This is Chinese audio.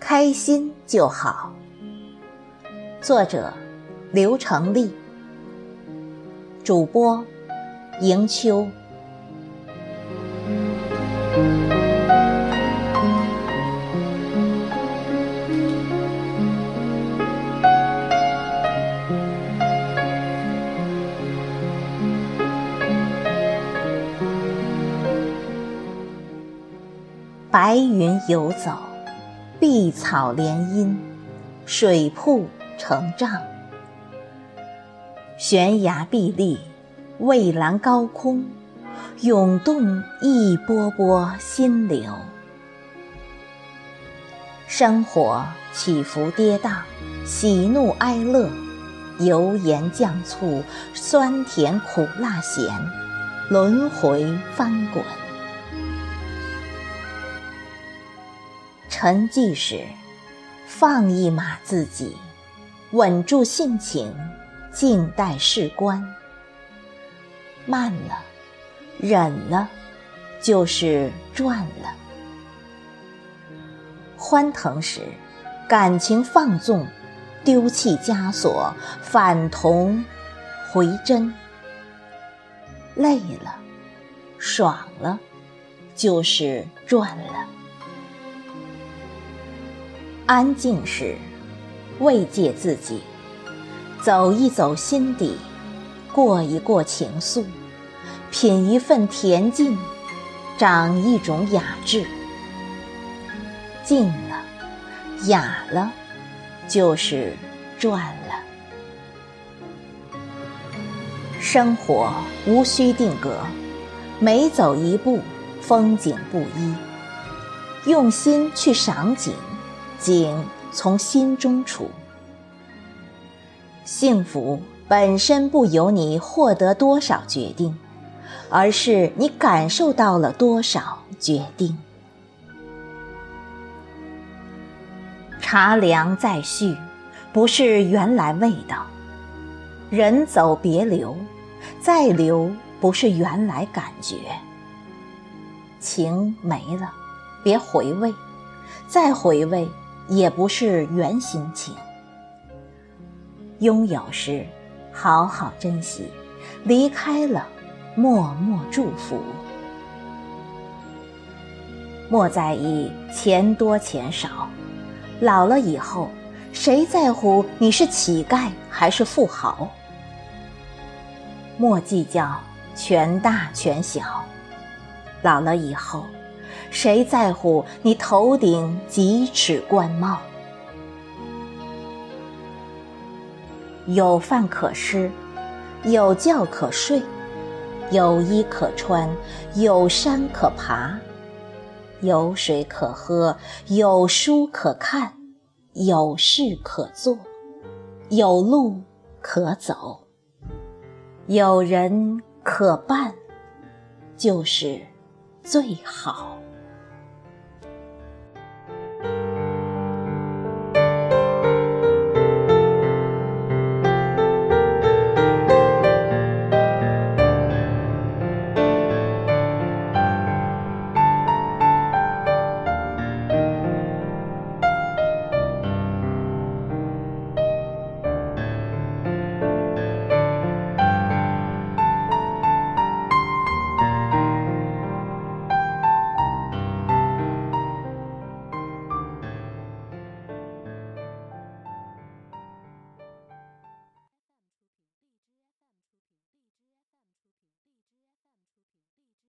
开心就好。作者：刘成立，主播：迎秋。白云游走。碧草连阴，水瀑成丈。悬崖壁立，蔚蓝高空，涌动一波波心流。生活起伏跌宕，喜怒哀乐，油盐酱醋，酸甜苦辣咸，轮回翻滚。沉寂时，放一马自己，稳住性情，静待事关。慢了，忍了，就是赚了。欢腾时，感情放纵，丢弃枷锁，反同回真。累了，爽了，就是赚了。安静时，慰藉自己，走一走心底，过一过情愫，品一份恬静，长一种雅致。静了，雅了，就是赚了。生活无需定格，每走一步，风景不一。用心去赏景。景从心中出，幸福本身不由你获得多少决定，而是你感受到了多少决定。茶凉再续，不是原来味道；人走别留，再留不是原来感觉。情没了，别回味，再回味。也不是原心情。拥有时，好好珍惜；离开了，默默祝福。莫在意钱多钱少，老了以后，谁在乎你是乞丐还是富豪？莫计较权大权小，老了以后。谁在乎你头顶几尺冠帽？有饭可吃，有觉可睡，有衣可穿，有山可爬，有水可喝，有书可看，有事可做，有路可走，有人可伴，就是最好。